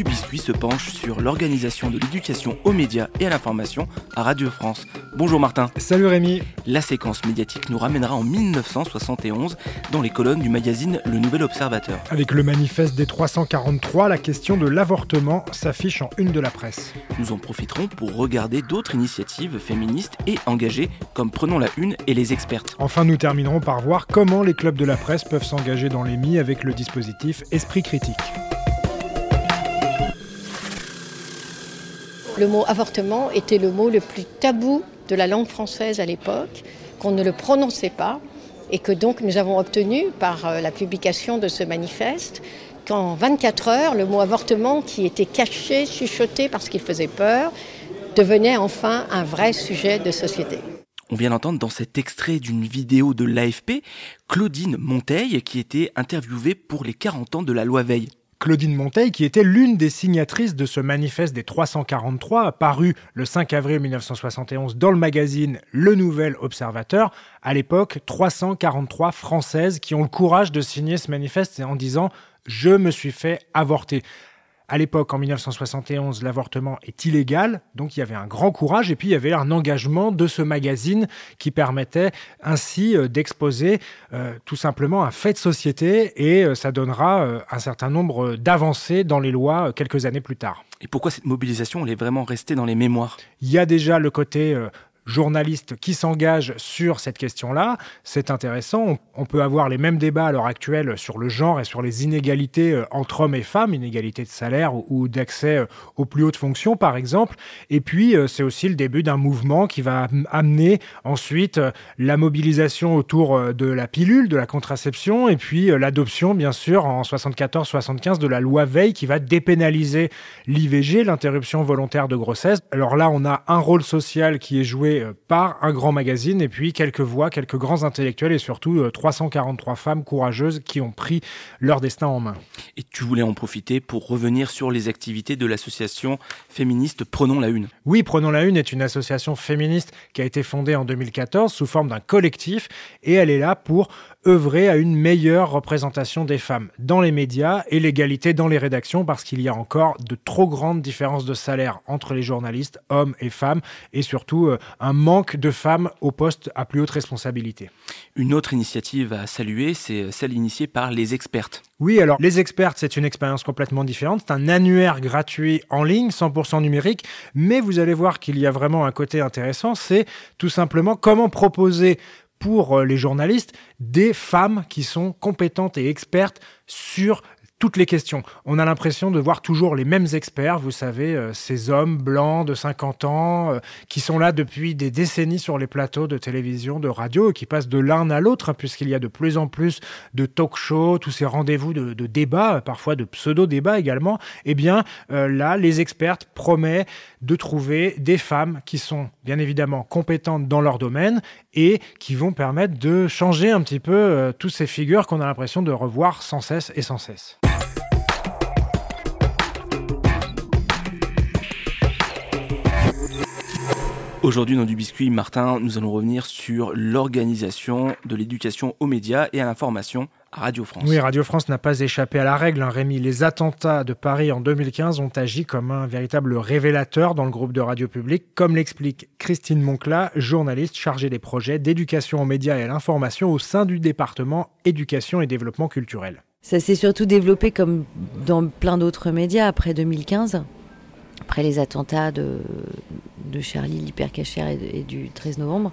Du Biscuit se penche sur l'organisation de l'éducation aux médias et à l'information à Radio France. Bonjour Martin. Salut Rémi. La séquence médiatique nous ramènera en 1971 dans les colonnes du magazine Le Nouvel Observateur. Avec le manifeste des 343, la question de l'avortement s'affiche en une de la presse. Nous en profiterons pour regarder d'autres initiatives féministes et engagées comme Prenons la Une et les expertes. Enfin, nous terminerons par voir comment les clubs de la presse peuvent s'engager dans l'émis avec le dispositif Esprit Critique. Le mot avortement était le mot le plus tabou de la langue française à l'époque, qu'on ne le prononçait pas, et que donc nous avons obtenu par euh, la publication de ce manifeste qu'en 24 heures, le mot avortement, qui était caché, chuchoté parce qu'il faisait peur, devenait enfin un vrai sujet de société. On vient d'entendre dans cet extrait d'une vidéo de l'AFP Claudine Monteil qui était interviewée pour les 40 ans de la loi Veil. Claudine Monteil, qui était l'une des signatrices de ce manifeste des 343, paru le 5 avril 1971 dans le magazine Le Nouvel Observateur. À l'époque, 343 Françaises qui ont le courage de signer ce manifeste en disant « Je me suis fait avorter ». À l'époque, en 1971, l'avortement est illégal, donc il y avait un grand courage et puis il y avait un engagement de ce magazine qui permettait ainsi euh, d'exposer euh, tout simplement un fait de société et euh, ça donnera euh, un certain nombre d'avancées dans les lois quelques années plus tard. Et pourquoi cette mobilisation elle est vraiment restée dans les mémoires? Il y a déjà le côté euh, journaliste qui s'engage sur cette question-là. C'est intéressant. On, peut avoir les mêmes débats à l'heure actuelle sur le genre et sur les inégalités euh, entre hommes et femmes, inégalités de salaire ou, d'accès euh, aux plus hautes fonctions, par exemple. Et puis, euh, c'est aussi le début d'un mouvement qui va am- amener ensuite la mobilisation autour de la pilule, de la contraception, et puis l'adoption, bien sûr, en 74-75 de la loi Veil qui va dépénaliser l'IVG, l'interruption volontaire de grossesse. Alors là, on a un rôle social qui est joué euh, par un grand magazine et puis quelques voix, quelques grands intellectuels et surtout euh, 343 femmes courageuses qui ont pris leur destin en main. Et tu voulais en profiter pour revenir sur les activités de l'association féministe Prenons la Une. Oui, Prenons la Une est une association féministe qui a été fondée en 2014 sous forme d'un collectif et elle est là pour œuvrer à une meilleure représentation des femmes dans les médias et l'égalité dans les rédactions parce qu'il y a encore de trop grandes différences de salaire entre les journalistes, hommes et femmes, et surtout euh, un manque de femmes aux postes à plus haute responsabilité. Une autre initiative à saluer, c'est celle initiée par les expertes. Oui, alors les experts, c'est une expérience complètement différente. C'est un annuaire gratuit en ligne, 100% numérique, mais vous allez voir qu'il y a vraiment un côté intéressant, c'est tout simplement comment proposer pour euh, les journalistes des femmes qui sont compétentes et expertes sur toutes les questions. On a l'impression de voir toujours les mêmes experts, vous savez, euh, ces hommes blancs de 50 ans euh, qui sont là depuis des décennies sur les plateaux de télévision, de radio, et qui passent de l'un à l'autre, hein, puisqu'il y a de plus en plus de talk-shows, tous ces rendez-vous de, débats, euh, parfois de pseudo-débats également. Eh bien, là, les expertes promettent de trouver des femmes qui sont bien évidemment compétentes dans leur domaine et qui vont permettre de changer un petit peu toutes ces figures qu'on a l'impression de revoir sans cesse et sans cesse. Aujourd'hui dans du biscuit, Martin, nous allons revenir sur l'organisation de l'éducation aux médias et à l'information à Radio France. Oui, Radio France n'a pas échappé à la règle, hein, Rémi. Les attentats de Paris en 2015 ont agi comme un véritable révélateur dans le groupe de radio public, comme l'explique Christine Moncla, journaliste chargée des projets d'éducation aux médias et à l'information au sein du département éducation et développement culturel. Ça s'est surtout développé comme dans plein d'autres médias après 2015, après les attentats de, de Charlie l'hypercachère et, et du 13 novembre.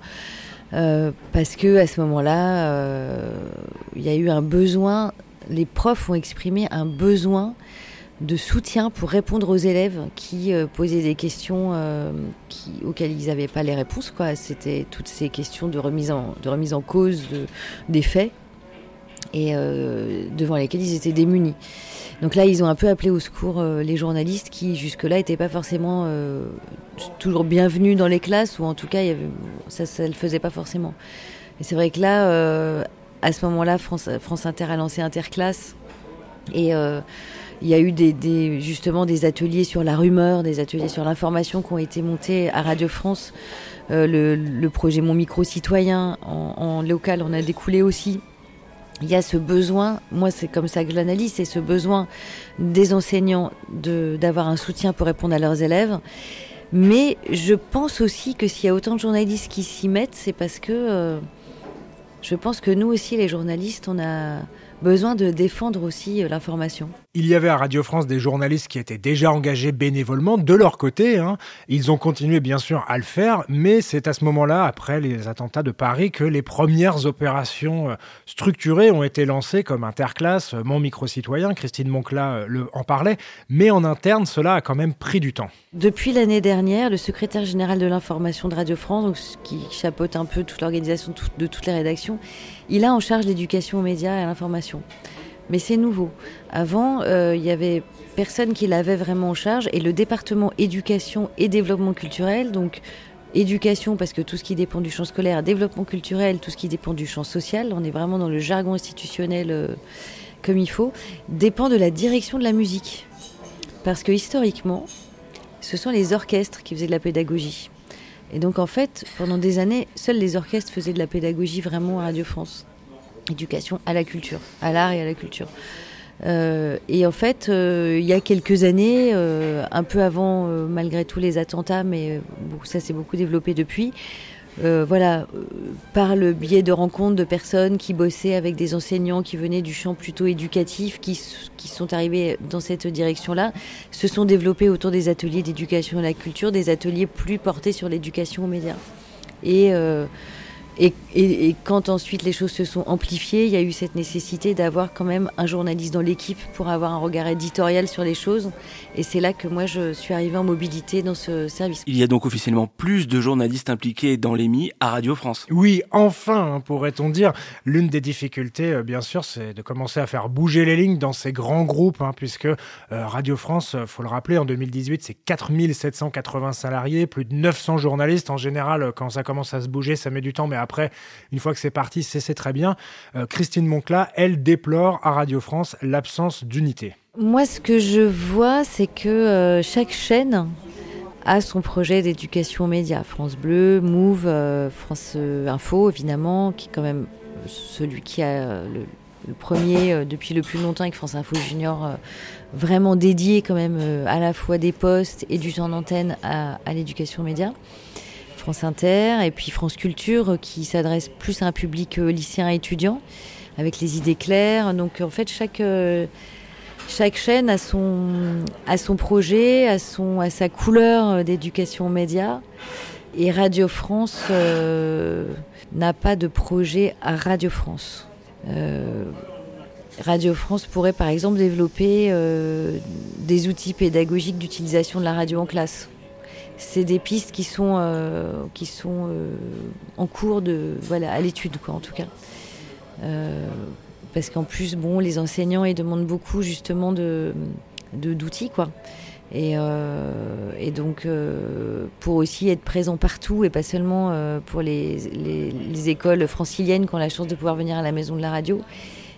Euh, parce que à ce moment-là, euh, il y a eu un besoin, les profs ont exprimé un besoin de soutien pour répondre aux élèves qui euh, posaient des questions auxquelles ils n'avaient pas les réponses. C'était toutes ces questions de remise en, cause de, des faits et devant lesquels ils étaient démunis. Donc là, ils ont un peu appelé au secours les journalistes qui jusque-là n'étaient pas forcément toujours bienvenus dans les classes, ou en tout cas, ça ne le faisait pas forcément. Et c'est vrai que là, à ce moment-là, France, France Inter a lancé Interclasse. Et il y a eu des, justement des ateliers sur la rumeur, des ateliers sur l'information qui ont été montés à Radio France. Euh, le, projet Mon Micro Citoyen en, local en a découlé aussi. Il y a ce besoin, moi c'est comme ça que je l'analyse, c'est ce besoin des enseignants d'avoir un soutien pour répondre à leurs élèves. Mais je pense aussi que s'il y a autant de journalistes qui s'y mettent, c'est parce que euh, je pense que nous aussi, les journalistes, on a, besoin de défendre aussi euh, l'information. Il y avait à Radio France des journalistes qui étaient déjà engagés bénévolement de leur côté. Hein. Ils ont continué bien sûr à le faire, mais c'est à ce moment-là, après les attentats de Paris, que les premières opérations euh, structurées ont été lancées comme Interclasse, euh, Mon Micro-Citoyen, Christine Moncla le, en parlait, mais en interne, cela a quand même pris du temps. Depuis l'année dernière, le secrétaire général de l'information de Radio France, qui chapeaute un peu toute l'organisation de toutes les rédactions, il a en charge l'éducation aux médias et à l'information. Mais c'est nouveau. Avant, euh, il y avait personne qui l'avait vraiment en charge et le département éducation et développement culturel, donc éducation parce que tout ce qui dépend du champ scolaire, développement culturel, tout ce qui dépend du champ social, on est vraiment dans le jargon institutionnel euh, comme il faut, dépend de la direction de la musique. Parce que historiquement, ce sont les orchestres qui faisaient de la pédagogie. Et donc en fait, pendant des années, seuls les orchestres faisaient de la pédagogie vraiment à Radio France. Éducation à la culture, à l'art et à la culture. Euh, et en fait, euh, il y a quelques années, euh, un peu avant, malgré tous les attentats, mais ça s'est beaucoup développé depuis, voilà, par le biais de rencontres de personnes qui bossaient avec des enseignants qui venaient du champ plutôt éducatif, qui, qui sont arrivés dans cette direction-là, se sont développés autour des ateliers d'éducation à la culture, des ateliers plus portés sur l'éducation aux médias. Et et, quand ensuite les choses se sont amplifiées, il y a eu cette nécessité d'avoir quand même un journaliste dans l'équipe pour avoir un regard éditorial sur les choses. Et c'est là que moi je suis arrivée en mobilité dans ce service. Il y a donc officiellement plus de journalistes impliqués dans l'EMI à Radio France. Oui, enfin, hein, pourrait-on dire. L'une des difficultés, euh, bien sûr, c'est de commencer à faire bouger les lignes dans ces grands groupes, hein, puisque euh, Radio France, euh, faut le rappeler, en 2018, c'est 4780 salariés, plus de 900 journalistes. En général, quand ça commence à se bouger, ça met du temps, mais après, une fois que c'est parti, c'est très bien. Euh, Christine Moncla, elle déplore à Radio France l'absence d'unité. Moi, ce que je vois, c'est que euh, chaque chaîne a son projet d'éducation aux médias. France Bleu, Move, euh, France Info, évidemment, qui est quand même celui qui a le, premier depuis le plus longtemps avec France Info Junior, vraiment dédié quand même à la fois des postes et du temps d'antenne à, l'éducation aux médias. France Inter et puis France Culture euh, qui s'adresse plus à un public euh, lycéen et étudiant avec les idées claires. Donc en fait chaque euh, chaque chaîne a son, a son projet, a, son, a sa couleur d'éducation aux médias. Et Radio France n'a pas de projet à Radio France. Radio France pourrait par exemple développer des outils pédagogiques d'utilisation de la radio en classe c'est des pistes qui sont, euh, qui sont euh, en cours de, voilà, à l'étude, quoi, en tout cas. Euh, parce qu'en plus, bon, les enseignants, ils demandent beaucoup justement de, d'outils, quoi. Et, et donc, pour aussi être présent partout et pas seulement pour les, les, les, écoles franciliennes qui ont la chance de pouvoir venir à la maison de la radio,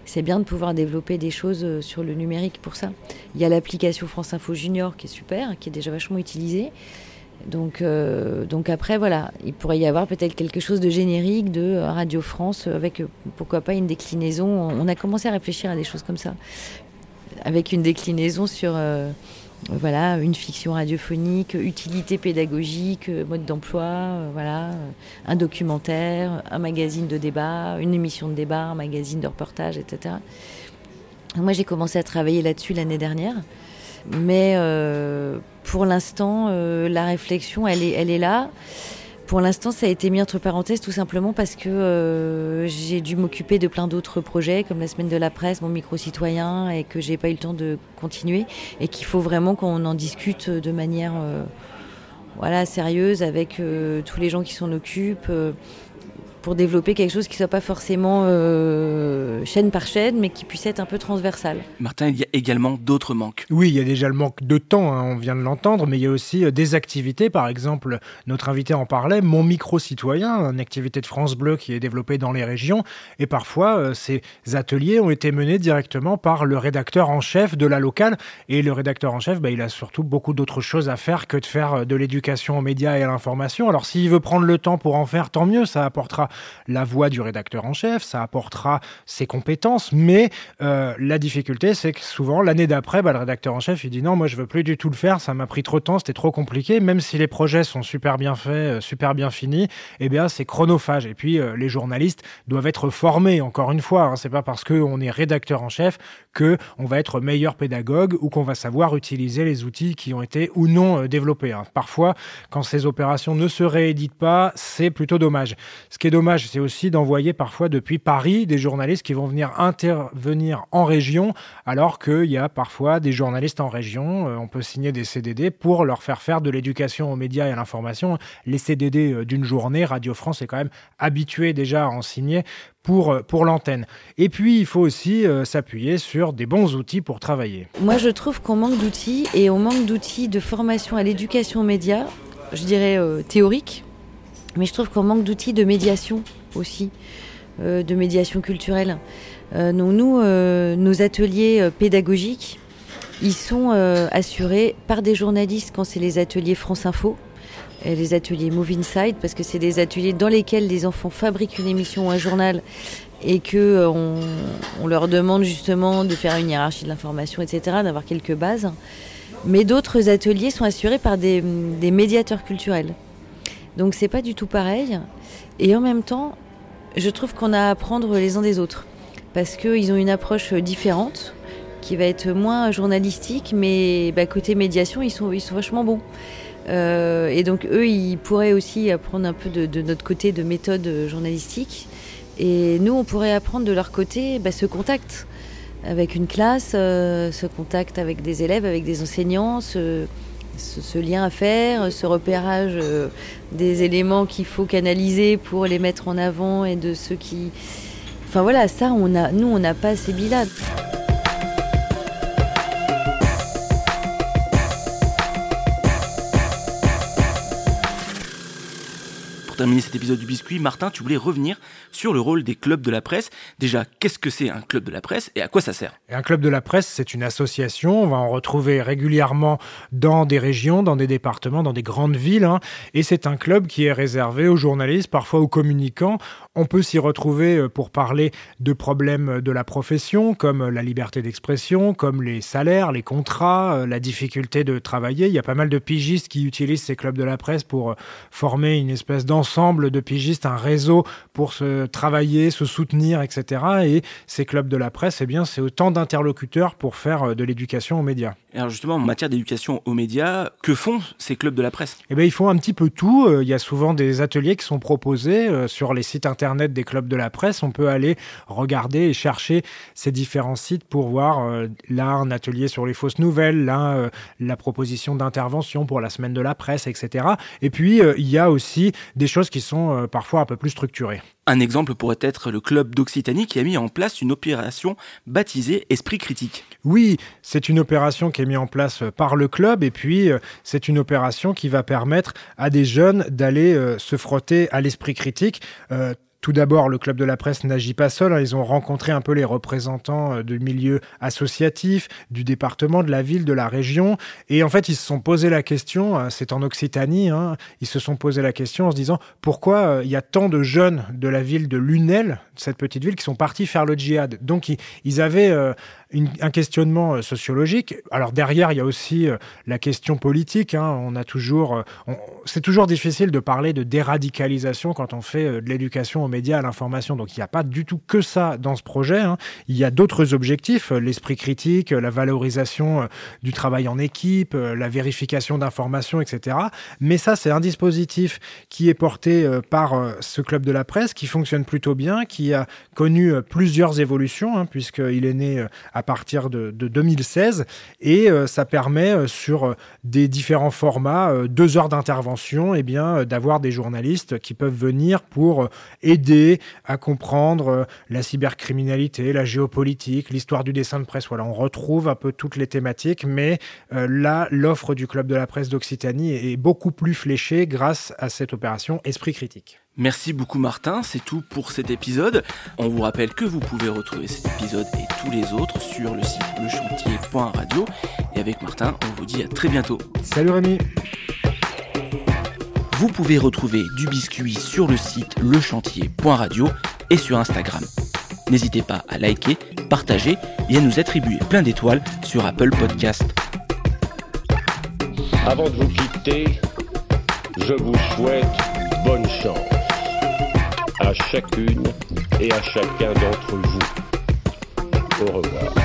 c'est bien de pouvoir développer des choses sur le numérique pour ça. Il y a l'application France Info Junior qui est super, qui est déjà vachement utilisée. Donc, euh, donc après, voilà, il pourrait y avoir peut-être quelque chose de générique de Radio France avec, pourquoi pas, une déclinaison. On a commencé à réfléchir à des choses comme ça, avec une déclinaison sur, euh, voilà, une fiction radiophonique, utilité pédagogique, mode d'emploi, euh, voilà, un documentaire, un magazine de débat, une émission de débat, un magazine de reportage, etc. Moi, j'ai commencé à travailler là-dessus l'année dernière. Mais euh, pour l'instant, euh, la réflexion, elle est, elle est là. Pour l'instant, ça a été mis entre parenthèses tout simplement parce que euh, j'ai dû m'occuper de plein d'autres projets, comme la semaine de la presse, mon micro-citoyen, et que j'ai pas eu le temps de continuer, et qu'il faut vraiment qu'on en discute de manière voilà, sérieuse avec tous les gens qui s'en occupent pour développer quelque chose qui soit pas forcément euh, chaîne par chaîne, mais qui puisse être un peu transversal. Martin, il y a également d'autres manques. Oui, il y a déjà le manque de temps, hein, on vient de l'entendre, mais il y a aussi euh, des activités. Par exemple, notre invité en parlait, Mon Micro-Citoyen, une activité de France Bleu qui est développée dans les régions. Et parfois, euh, ces ateliers ont été menés directement par le rédacteur en chef de la locale. Et le rédacteur en chef, bah, il a surtout beaucoup d'autres choses à faire que de faire de l'éducation aux médias et à l'information. Alors s'il veut prendre le temps pour en faire, tant mieux, ça apportera la voix du rédacteur en chef, ça apportera ses compétences, mais euh, la difficulté, c'est que souvent, l'année d'après, bah, le rédacteur en chef, il dit non, moi je veux plus du tout le faire, ça m'a pris trop de temps, c'était trop compliqué, même si les projets sont super bien faits, euh, super bien finis, eh bien c'est chronophage. Et puis euh, les journalistes doivent être formés, encore une fois, hein, c'est pas parce qu'on est rédacteur en chef que on va être meilleur pédagogue ou qu'on va savoir utiliser les outils qui ont été ou non développés. Hein. Parfois, quand ces opérations ne se rééditent pas, c'est plutôt dommage. Ce qui est dommage, c'est aussi d'envoyer parfois depuis Paris des journalistes qui vont venir intervenir en région, alors qu'il y a parfois des journalistes en région. Euh, on peut signer des CDD pour leur faire faire de l'éducation aux médias et à l'information. Les CDD euh, d'une journée, Radio France est quand même habitué déjà à en signer pour, euh, pour l'antenne. Et puis, il faut aussi s'appuyer sur des bons outils pour travailler. Moi, je trouve qu'on manque d'outils et on manque d'outils de formation à l'éducation aux médias, je dirais théorique, mais je trouve qu'on manque d'outils de médiation aussi, euh, de médiation culturelle. Euh, nous, euh, nos ateliers pédagogiques, ils sont assurés par des journalistes quand c'est les ateliers France Info, les ateliers Move Inside, parce que c'est des ateliers dans lesquels les enfants fabriquent une émission ou un journal et que on, leur demande justement de faire une hiérarchie de l'information, etc., d'avoir quelques bases. Mais d'autres ateliers sont assurés par des, des médiateurs culturels. Donc c'est pas du tout pareil. Et en même temps, je trouve qu'on a à apprendre les uns des autres. Parce qu'ils ont une approche différente, qui va être moins journalistique, mais bah, côté médiation, ils sont, ils sont vachement bons. Euh, et donc eux, ils pourraient aussi apprendre un peu de, notre côté de méthode journalistique. Et nous, on pourrait apprendre de leur côté bah, ce contact avec une classe, euh, ce contact avec des élèves, avec des enseignants, ce, lien à faire, ce repérage euh, des éléments qu'il faut canaliser pour les mettre en avant et de ceux qui... Enfin voilà, ça, on a, nous, on n'a pas ces billes terminer cet épisode du biscuit, Martin, tu voulais revenir sur le rôle des clubs de la presse. Déjà, qu'est-ce que c'est un club de la presse et à quoi ça sert? Un club de la presse, c'est une association. On va en retrouver régulièrement dans des régions, dans des départements, dans des grandes villes. Hein. Et c'est un club qui est réservé aux journalistes, parfois aux communicants. On peut s'y retrouver euh, pour parler de problèmes de la profession, comme la liberté d'expression, comme les salaires, les contrats, euh, la difficulté de travailler. Il y a pas mal de pigistes qui utilisent ces clubs de la presse pour euh, former une espèce d'ensemble ensemble de pigistes, un réseau pour se travailler, se soutenir, etc. Et ces clubs de la presse, eh bien, c'est autant d'interlocuteurs pour faire euh, de l'éducation aux médias. Alors justement, en matière d'éducation aux médias, que font ces clubs de la presse? Eh bien, ils font un petit peu tout. Euh, il y a souvent des ateliers qui sont proposés euh, sur les sites internet des clubs de la presse. On peut aller regarder et chercher ces différents sites pour voir là un atelier sur les fausses nouvelles, là la proposition d'intervention pour la semaine de la presse, etc. Et puis, il y a aussi des choses qui sont euh, parfois un peu plus structurées. Un exemple pourrait être le club d'Occitanie qui a mis en place une opération baptisée Esprit critique. Oui, c'est une opération qui est mise en place euh, par le club et puis euh, c'est une opération qui va permettre à des jeunes d'aller se frotter à l'esprit critique. Tout d'abord, le club de la presse n'agit pas seul. Hein. Ils ont rencontré un peu les représentants euh, du milieu associatif, du département, de la ville, de la région. Et en fait, ils se sont posé la question, euh, c'est en Occitanie, hein, ils se sont posé la question en se disant pourquoi euh, il y a tant de jeunes de la ville de Lunel, cette petite ville, qui sont partis faire le djihad? Donc, ils, avaient un questionnement euh, sociologique. Alors derrière, il y a aussi euh, la question politique. Hein. On a toujours, euh, c'est toujours difficile de parler de déradicalisation quand on fait de l'éducation aux médias, à l'information. Donc il n'y a pas du tout que ça dans ce projet. Hein. Il y a d'autres objectifs l'esprit critique, la valorisation du travail en équipe, la vérification d'informations, etc. Mais ça, c'est un dispositif qui est porté par ce club de la presse, qui fonctionne plutôt bien, qui a connu plusieurs évolutions, hein, puisqu'il est né partir de, 2016 et ça permet sur des différents formats, deux heures d'intervention, eh bien d'avoir des journalistes qui peuvent venir pour aider à comprendre la cybercriminalité, la géopolitique, l'histoire du dessin de presse. Voilà, on retrouve un peu toutes les thématiques, mais là, l'offre du Club de la presse d'Occitanie est beaucoup plus fléchée grâce à cette opération Esprit critique. Merci beaucoup Martin, c'est tout pour cet épisode. On vous rappelle que vous pouvez retrouver cet épisode et tous les autres sur le site lechantier.radio. Et avec Martin, on vous dit à très bientôt. Salut Rémi Vous pouvez retrouver du biscuit sur le site lechantier.radio et sur Instagram. N'hésitez pas à liker, partager et à nous attribuer plein d'étoiles sur Apple Podcast. Avant de vous quitter, je vous souhaite bonne chance à chacune et à chacun d'entre vous. Au revoir.